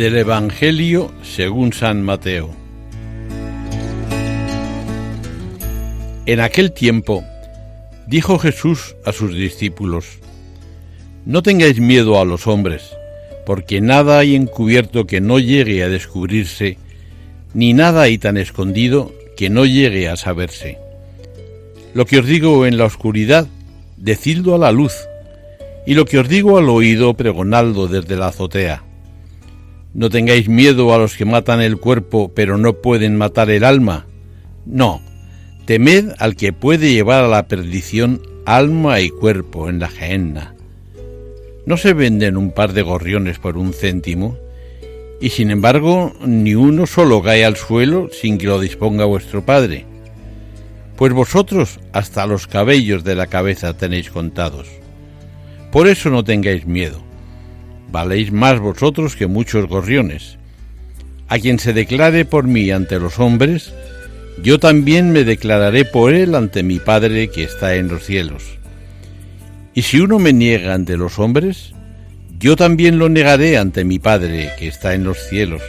Del Evangelio según San Mateo. En aquel tiempo dijo Jesús a sus discípulos, No tengáis miedo a los hombres, porque nada hay encubierto que no llegue a descubrirse, ni nada hay tan escondido que no llegue a saberse. Lo que os digo en la oscuridad, decidlo a la luz, y lo que os digo al oído, pregonadlo desde la azotea. No tengáis miedo a los que matan el cuerpo, pero no pueden matar el alma. No, temed al que puede llevar a la perdición alma y cuerpo en la gehenna. ¿No se venden un par de gorriones por un céntimo? Y sin embargo, ni uno solo cae al suelo sin que lo disponga vuestro Padre. Pues vosotros hasta los cabellos de la cabeza tenéis contados. Por eso no tengáis miedo valéis más vosotros que muchos gorriones. A quien se declare por mí ante los hombres, yo también me declararé por él ante mi Padre que está en los cielos. Y si uno me niega ante los hombres, yo también lo negaré ante mi Padre que está en los cielos.